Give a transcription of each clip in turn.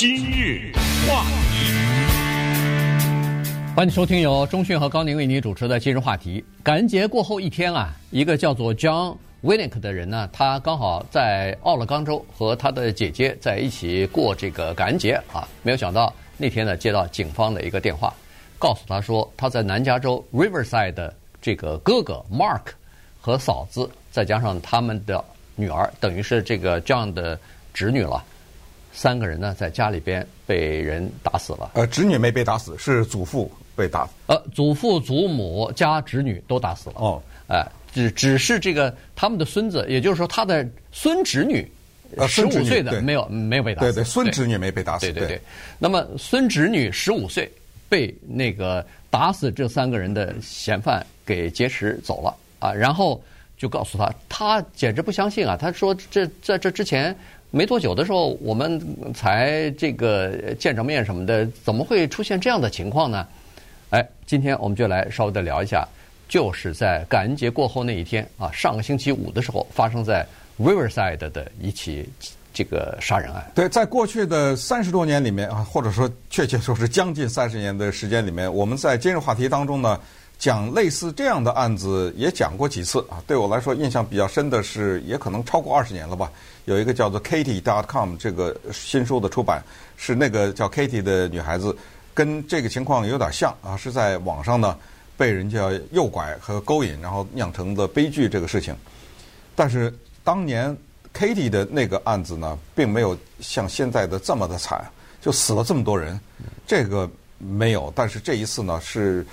今日话题，欢迎收听由中讯和高宁为你主持的今日话题。感恩节过后一天啊，一个叫做 John Winnick 的人呢，他刚好在奥勒冈州和他的姐姐在一起过这个感恩节啊。没有想到那天呢，接到警方的一个电话，告诉他说他在南加州 Riverside 的这个哥哥 Mark 和嫂子，再加上他们的女儿，等于是这个 John 的侄女了。三个人呢，在家里边被人打死了。呃，侄女没被打死，是祖父被打死。呃，祖父、祖母加侄女都打死了。哦，哎、呃，只只是这个他们的孙子，也就是说他的孙侄女，十五岁的没有没有被打死。对对，孙侄女没被打死。对对对，对。那么孙侄女十五岁被那个打死这三个人的嫌犯给劫持走了啊，然后就告诉他，他简直不相信啊，他说这在这之前。没多久的时候，我们才这个见着面什么的，怎么会出现这样的情况呢？哎，今天我们就来稍微的聊一下，就是在感恩节过后那一天啊，上个星期五的时候，发生在 Riverside 的一起这个杀人案。对，在过去的三十多年里面啊，或者说确切说是将近三十年的时间里面，我们在今日话题当中呢，讲类似这样的案子也讲过几次啊。对我来说，印象比较深的是，也可能超过二十年了吧。有一个叫做 Katie.com 这个新书的出版，是那个叫 Katie 的女孩子，跟这个情况有点像啊，是在网上呢被人家诱拐和勾引，然后酿成的悲剧这个事情。但是当年 Katie 的那个案子呢，并没有像现在的这么的惨，就死了这么多人，这个没有。但是这一次呢，是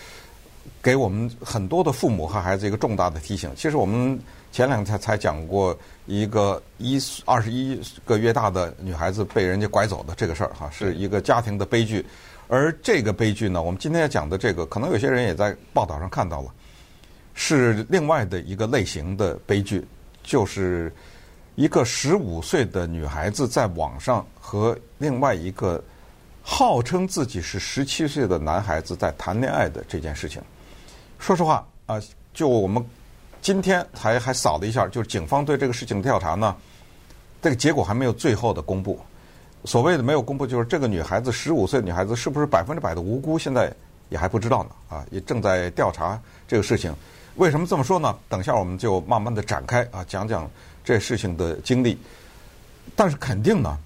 给我们很多的父母和孩子一个重大的提醒。其实我们。前两天才讲过一个一二十一个月大的女孩子被人家拐走的这个事儿哈，是一个家庭的悲剧。而这个悲剧呢，我们今天要讲的这个，可能有些人也在报道上看到了，是另外的一个类型的悲剧，就是一个十五岁的女孩子在网上和另外一个号称自己是十七岁的男孩子在谈恋爱的这件事情。说实话啊，就我们。今天还还扫了一下，就是警方对这个事情的调查呢，这个结果还没有最后的公布。所谓的没有公布，就是这个女孩子十五岁女孩子是不是百分之百的无辜，现在也还不知道呢。啊，也正在调查这个事情。为什么这么说呢？等下我们就慢慢的展开啊，讲讲这事情的经历。但是肯定呢，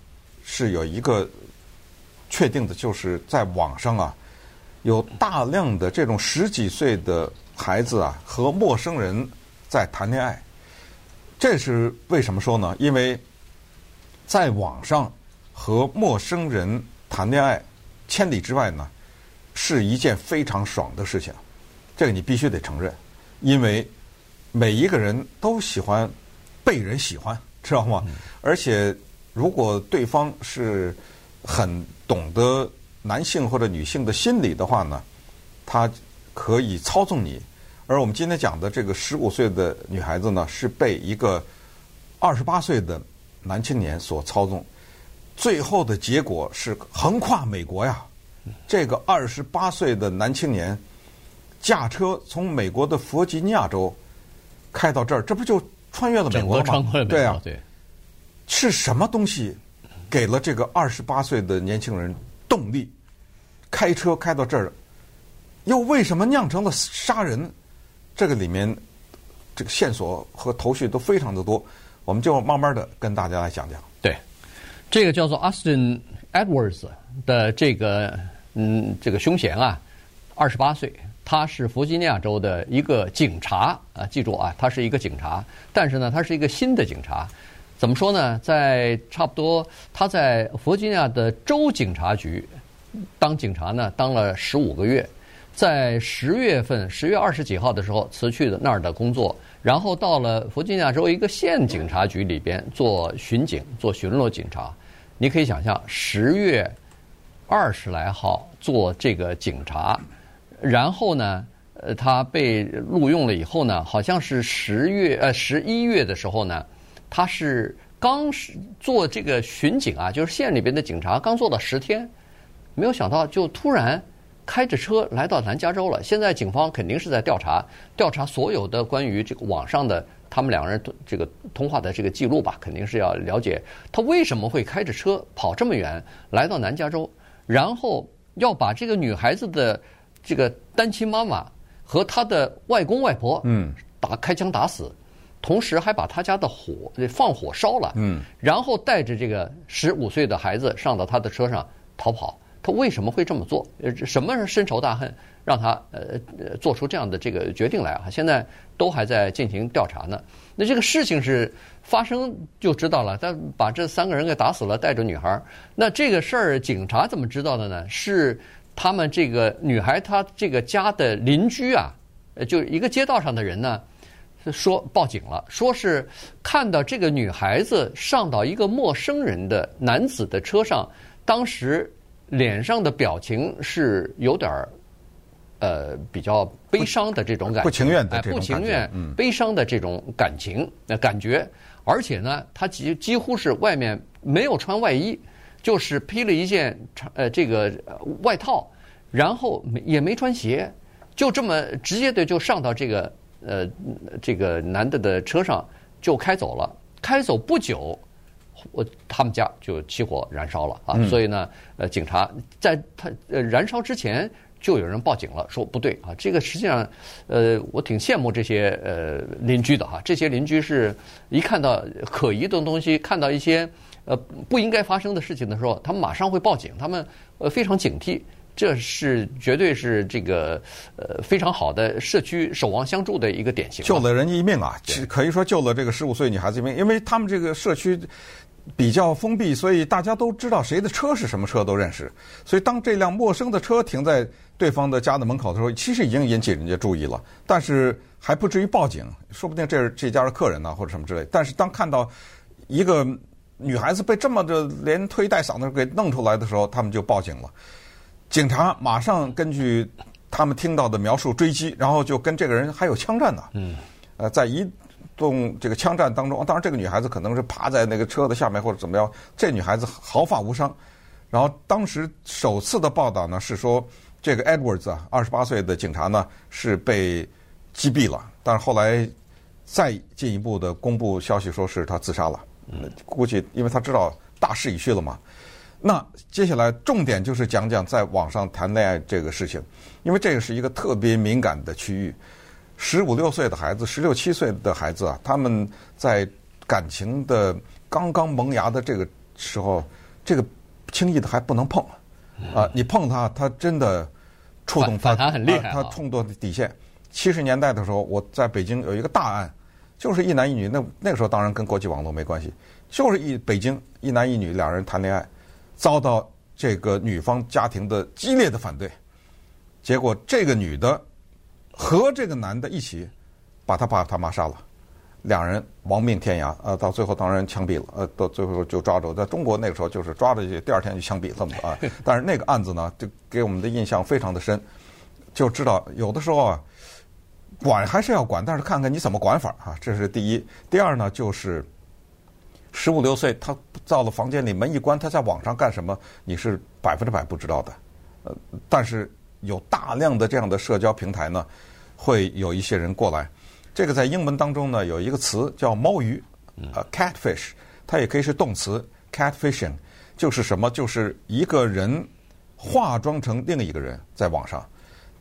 是有一个确定的，就是在网上啊，有大量的这种十几岁的孩子啊和陌生人。在谈恋爱，这是为什么说呢？因为在网上和陌生人谈恋爱，千里之外呢，是一件非常爽的事情。这个你必须得承认，因为每一个人都喜欢被人喜欢，知道吗？而且如果对方是很懂得男性或者女性的心理的话呢，他可以操纵你。而我们今天讲的这个十五岁的女孩子呢，是被一个二十八岁的男青年所操纵，最后的结果是横跨美国呀！这个二十八岁的男青年驾车从美国的弗吉尼亚州开到这儿，这不就穿越了美国吗？对啊，对，是什么东西给了这个二十八岁的年轻人动力，开车开到这儿，又为什么酿成了杀人？这个里面，这个线索和头绪都非常的多，我们就慢慢的跟大家来讲讲。对，这个叫做 Austin Edwards 的这个嗯，这个凶嫌啊，二十八岁，他是弗吉尼亚州的一个警察啊，记住啊，他是一个警察，但是呢，他是一个新的警察。怎么说呢？在差不多他在弗吉尼亚的州警察局当警察呢，当了十五个月。在十月份，十月二十几号的时候辞去的那儿的工作，然后到了弗吉尼亚州一个县警察局里边做巡警，做巡逻警察。你可以想象，十月二十来号做这个警察，然后呢，呃，他被录用了以后呢，好像是十月呃十一月的时候呢，他是刚是做这个巡警啊，就是县里边的警察，刚做到十天，没有想到就突然。开着车来到南加州了。现在警方肯定是在调查，调查所有的关于这个网上的他们两个人这个通话的这个记录吧，肯定是要了解他为什么会开着车跑这么远来到南加州，然后要把这个女孩子的这个单亲妈妈和她的外公外婆嗯打开枪打死，同时还把他家的火放火烧了嗯，然后带着这个十五岁的孩子上到他的车上逃跑。他为什么会这么做？呃，什么是深仇大恨，让他呃做出这样的这个决定来啊？现在都还在进行调查呢。那这个事情是发生就知道了，但把这三个人给打死了，带着女孩。那这个事儿警察怎么知道的呢？是他们这个女孩她这个家的邻居啊，就一个街道上的人呢，说报警了，说是看到这个女孩子上到一个陌生人的男子的车上，当时。脸上的表情是有点儿，呃，比较悲伤的这种感觉，不情愿的哎，不情愿、悲伤的这种感情、那感觉，而且呢，她几几乎是外面没有穿外衣，就是披了一件长呃这个外套，然后也没穿鞋，就这么直接的就上到这个呃这个男的的车上就开走了，开走不久。我他们家就起火燃烧了啊，所以呢，呃，警察在他呃燃烧之前就有人报警了，说不对啊，这个实际上，呃，我挺羡慕这些呃邻居的哈，这些邻居是一看到可疑的东西，看到一些呃不应该发生的事情的时候，他们马上会报警，他们呃非常警惕，这是绝对是这个呃非常好的社区守望相助的一个典型，救了人一命啊，可以说救了这个十五岁女孩子一命，因为他们这个社区。比较封闭，所以大家都知道谁的车是什么车都认识。所以当这辆陌生的车停在对方的家的门口的时候，其实已经引起人家注意了，但是还不至于报警。说不定这是这家的客人呢，或者什么之类。但是当看到一个女孩子被这么的连推带搡的给弄出来的时候，他们就报警了。警察马上根据他们听到的描述追击，然后就跟这个人还有枪战呢。嗯，呃，在一。动这个枪战当中，当然这个女孩子可能是趴在那个车子下面或者怎么样，这女孩子毫发无伤。然后当时首次的报道呢是说，这个 Edwards 啊，二十八岁的警察呢是被击毙了，但是后来再进一步的公布消息说是他自杀了。嗯，估计因为他知道大势已去了嘛。那接下来重点就是讲讲在网上谈恋爱这个事情，因为这个是一个特别敏感的区域。十五六岁的孩子，十六七岁的孩子啊，他们在感情的刚刚萌芽的这个时候，这个轻易的还不能碰啊！你碰他，他真的触动他，他很厉害，他冲动底线。七十年代的时候，我在北京有一个大案，就是一男一女，那那个时候当然跟国际网络没关系，就是一北京一男一女两人谈恋爱，遭到这个女方家庭的激烈的反对，结果这个女的。和这个男的一起把他爸他妈杀了，两人亡命天涯。呃，到最后当然枪毙了。呃，到最后就抓住。在中国那个时候就是抓着去，第二天就枪毙了嘛啊。但是那个案子呢，就给我们的印象非常的深，就知道有的时候啊，管还是要管，但是看看你怎么管法啊。这是第一。第二呢，就是十五六岁，他到了房间里门一关，他在网上干什么，你是百分之百不知道的。呃，但是。有大量的这样的社交平台呢，会有一些人过来。这个在英文当中呢，有一个词叫猫鱼，呃，catfish，它也可以是动词 catfishing，就是什么？就是一个人化妆成另一个人在网上。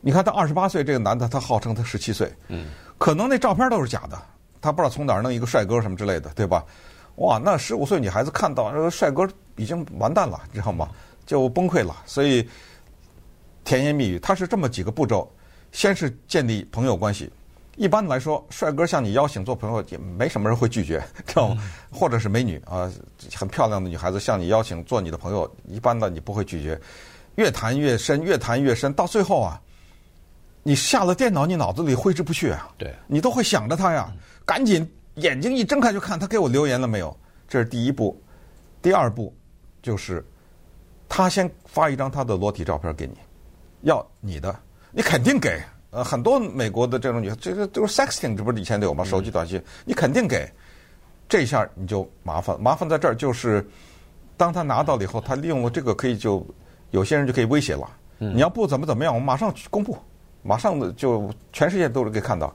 你看他二十八岁这个男的，他号称他十七岁，嗯，可能那照片都是假的，他不知道从哪儿弄一个帅哥什么之类的，对吧？哇，那十五岁女孩子看到那个帅哥已经完蛋了，知道吗？就崩溃了，所以。甜言蜜语，它是这么几个步骤：先是建立朋友关系。一般来说，帅哥向你邀请做朋友，也没什么人会拒绝，知道吗？或者是美女啊，很漂亮的女孩子向你邀请做你的朋友，一般的你不会拒绝。越谈越深，越谈越深，到最后啊，你下了电脑，你脑子里挥之不去啊。对，你都会想着他呀，赶紧眼睛一睁开就看他给我留言了没有。这是第一步。第二步就是他先发一张他的裸体照片给你。要你的，你肯定给。呃，很多美国的这种女，这个都是 sexting，这不是以前都有吗？手机短信，你肯定给。这下你就麻烦，麻烦在这儿就是，当他拿到了以后，他利用了这个可以就，有些人就可以威胁了。你要不怎么怎么样，我马上去公布，马上的就全世界都是可以看到。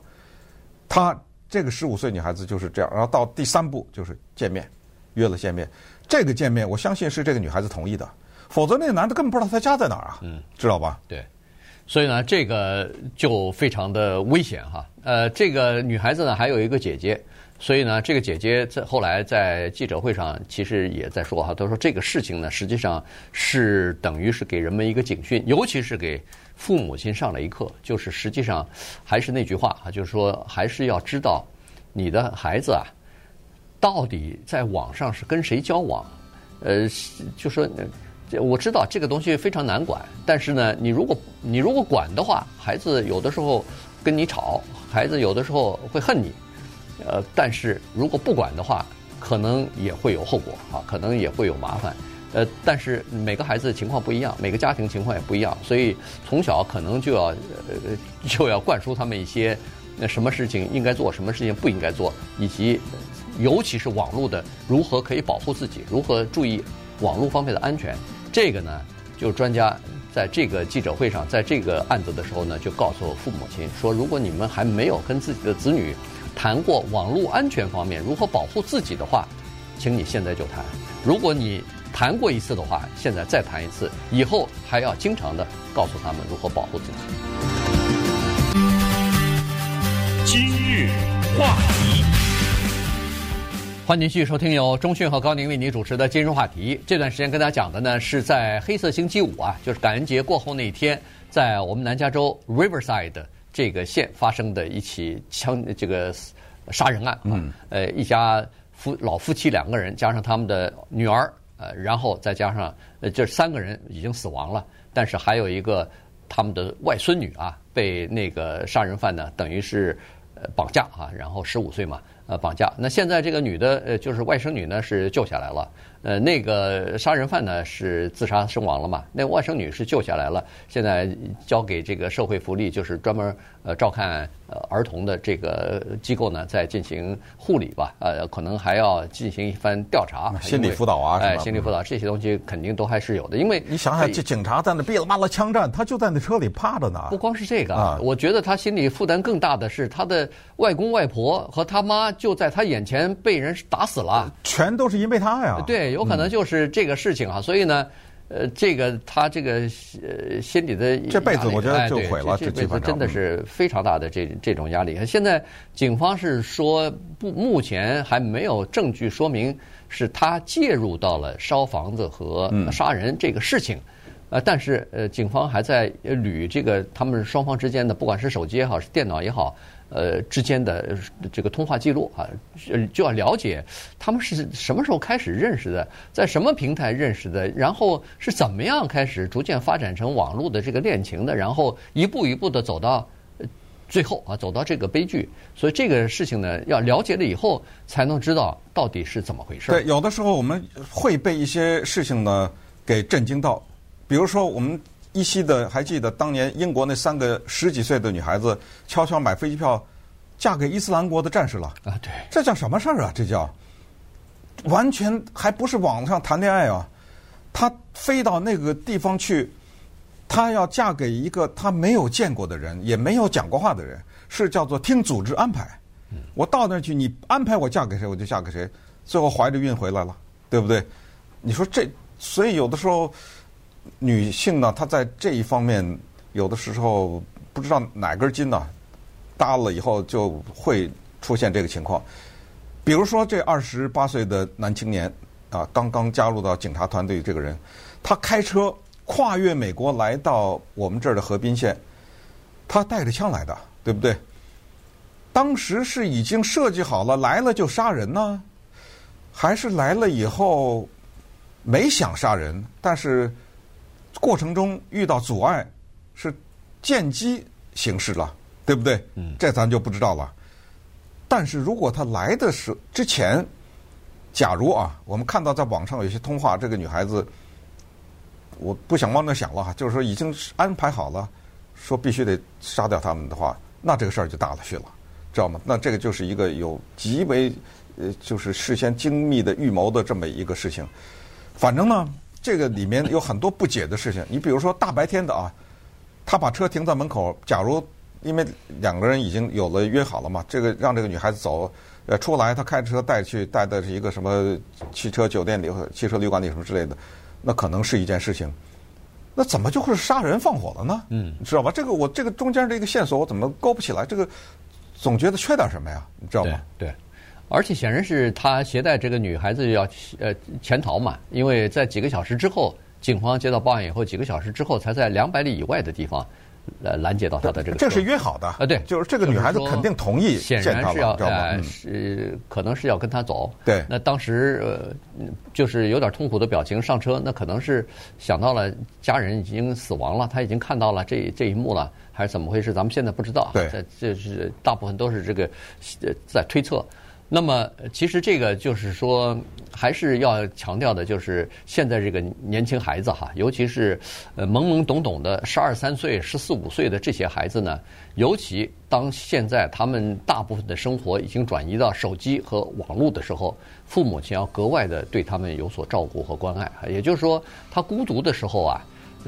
他这个十五岁女孩子就是这样，然后到第三步就是见面，约了见面。这个见面，我相信是这个女孩子同意的，否则那个男的根本不知道她家在哪儿啊，嗯，知道吧？对，所以呢，这个就非常的危险哈。呃，这个女孩子呢还有一个姐姐，所以呢，这个姐姐在后来在记者会上其实也在说哈，她说这个事情呢实际上是等于是给人们一个警讯，尤其是给父母亲上了一课，就是实际上还是那句话啊，就是说还是要知道你的孩子啊。到底在网上是跟谁交往？呃，就说，我知道这个东西非常难管，但是呢，你如果你如果管的话，孩子有的时候跟你吵，孩子有的时候会恨你，呃，但是如果不管的话，可能也会有后果啊，可能也会有麻烦。呃，但是每个孩子情况不一样，每个家庭情况也不一样，所以从小可能就要呃就要灌输他们一些那什么事情应该做，什么事情不应该做，以及。尤其是网络的如何可以保护自己，如何注意网络方面的安全，这个呢，就专家在这个记者会上，在这个案子的时候呢，就告诉父母亲说，如果你们还没有跟自己的子女谈过网络安全方面如何保护自己的话，请你现在就谈。如果你谈过一次的话，现在再谈一次，以后还要经常的告诉他们如何保护自己。今日话题。欢迎继续收听由中讯和高宁为您主持的《今日话题》。这段时间跟大家讲的呢，是在黑色星期五啊，就是感恩节过后那一天，在我们南加州 Riverside 这个县发生的一起枪这个杀人案啊。嗯。呃，一家夫老夫妻两个人加上他们的女儿，呃，然后再加上呃，这三个人已经死亡了，但是还有一个他们的外孙女啊，被那个杀人犯呢，等于是呃绑架啊，然后十五岁嘛。呃，绑架。那现在这个女的，呃，就是外甥女呢，是救下来了。呃，那个杀人犯呢是自杀身亡了嘛？那外甥女是救下来了，现在交给这个社会福利，就是专门呃照看呃儿童的这个机构呢，在进行护理吧。呃，可能还要进行一番调查，心理辅导啊，哎，心理辅导这些东西肯定都还是有的。因为你想想，这警察在那噼里啪啦枪战，他就在那车里趴着呢。不光是这个啊，我觉得他心理负担更大的是他的外公外婆和他妈。就在他眼前被人打死了，全都是因为他呀。对，有可能就是这个事情啊。嗯、所以呢，呃，这个他这个呃心里的这辈子我觉得就毁了，哎、这辈子真的是非常大的这这种压力。现在警方是说不，目前还没有证据说明是他介入到了烧房子和杀人这个事情。嗯、呃，但是呃，警方还在捋这个他们双方之间的，不管是手机也好，是电脑也好。呃，之间的这个通话记录啊，就要了解他们是什么时候开始认识的，在什么平台认识的，然后是怎么样开始逐渐发展成网络的这个恋情的，然后一步一步的走到最后啊，走到这个悲剧。所以这个事情呢，要了解了以后，才能知道到底是怎么回事。对，有的时候我们会被一些事情呢给震惊到，比如说我们。依稀的还记得当年英国那三个十几岁的女孩子悄悄买飞机票，嫁给伊斯兰国的战士了啊！对，这叫什么事儿啊？这叫完全还不是网上谈恋爱啊！她飞到那个地方去，她要嫁给一个她没有见过的人，也没有讲过话的人，是叫做听组织安排。我到那儿去，你安排我嫁给谁，我就嫁给谁。最后怀着孕回来了，对不对？你说这，所以有的时候。女性呢，她在这一方面有的时候不知道哪根筋呢，搭了以后就会出现这个情况。比如说这二十八岁的男青年啊，刚刚加入到警察团队这个人，他开车跨越美国来到我们这儿的河滨县，他带着枪来的，对不对？当时是已经设计好了来了就杀人呢，还是来了以后没想杀人，但是？过程中遇到阻碍，是见机行事了，对不对？嗯，这咱就不知道了。但是如果他来的时之前，假如啊，我们看到在网上有些通话，这个女孩子，我不想往那想了哈，就是说已经安排好了，说必须得杀掉他们的话，那这个事儿就大了去了，知道吗？那这个就是一个有极为呃，就是事先精密的预谋的这么一个事情。反正呢。这个里面有很多不解的事情，你比如说大白天的啊，他把车停在门口，假如因为两个人已经有了约好了嘛，这个让这个女孩子走，呃，出来他开车带去，带的是一个什么汽车酒店里或汽车旅馆里什么之类的，那可能是一件事情。那怎么就会杀人放火了呢？嗯，你知道吧？这个我这个中间这个线索我怎么勾不起来？这个总觉得缺点什么呀？你知道吗？对。对而且显然是他携带这个女孩子要呃潜逃嘛，因为在几个小时之后，警方接到报案以后，几个小时之后才在两百里以外的地方呃拦截到他的这个。这是约好的啊，对，就是这个女孩子肯定同意，显然是要呃是可能是要跟他走。对，那当时呃就是有点痛苦的表情上车，那可能是想到了家人已经死亡了，他已经看到了这这一幕了，还是怎么回事？咱们现在不知道。对，这这是大部分都是这个在推测。那么，其实这个就是说，还是要强调的，就是现在这个年轻孩子哈，尤其是呃懵懵懂懂的十二三岁、十四五岁的这些孩子呢，尤其当现在他们大部分的生活已经转移到手机和网络的时候，父母亲要格外的对他们有所照顾和关爱。也就是说，他孤独的时候啊，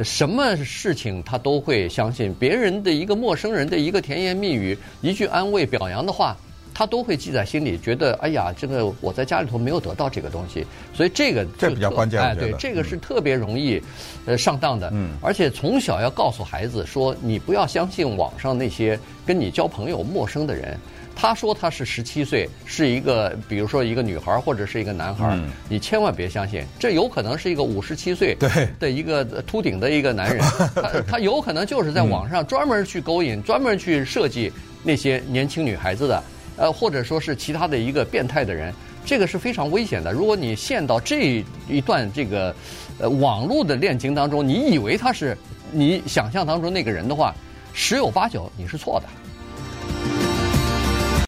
什么事情他都会相信别人的一个陌生人的一个甜言蜜语、一句安慰表扬的话。他都会记在心里，觉得哎呀，这个我在家里头没有得到这个东西，所以这个这比较关键。哎，对，这个是特别容易呃上当的。嗯，而且从小要告诉孩子说，你不要相信网上那些跟你交朋友陌生的人。他说他是十七岁，是一个比如说一个女孩或者是一个男孩，嗯，你千万别相信，这有可能是一个五十七岁的一个秃顶的一个男人，他他有可能就是在网上专门去勾引，专门去设计那些年轻女孩子的。呃，或者说是其他的一个变态的人，这个是非常危险的。如果你陷到这一段这个呃网络的恋情当中，你以为他是你想象当中那个人的话，十有八九你是错的。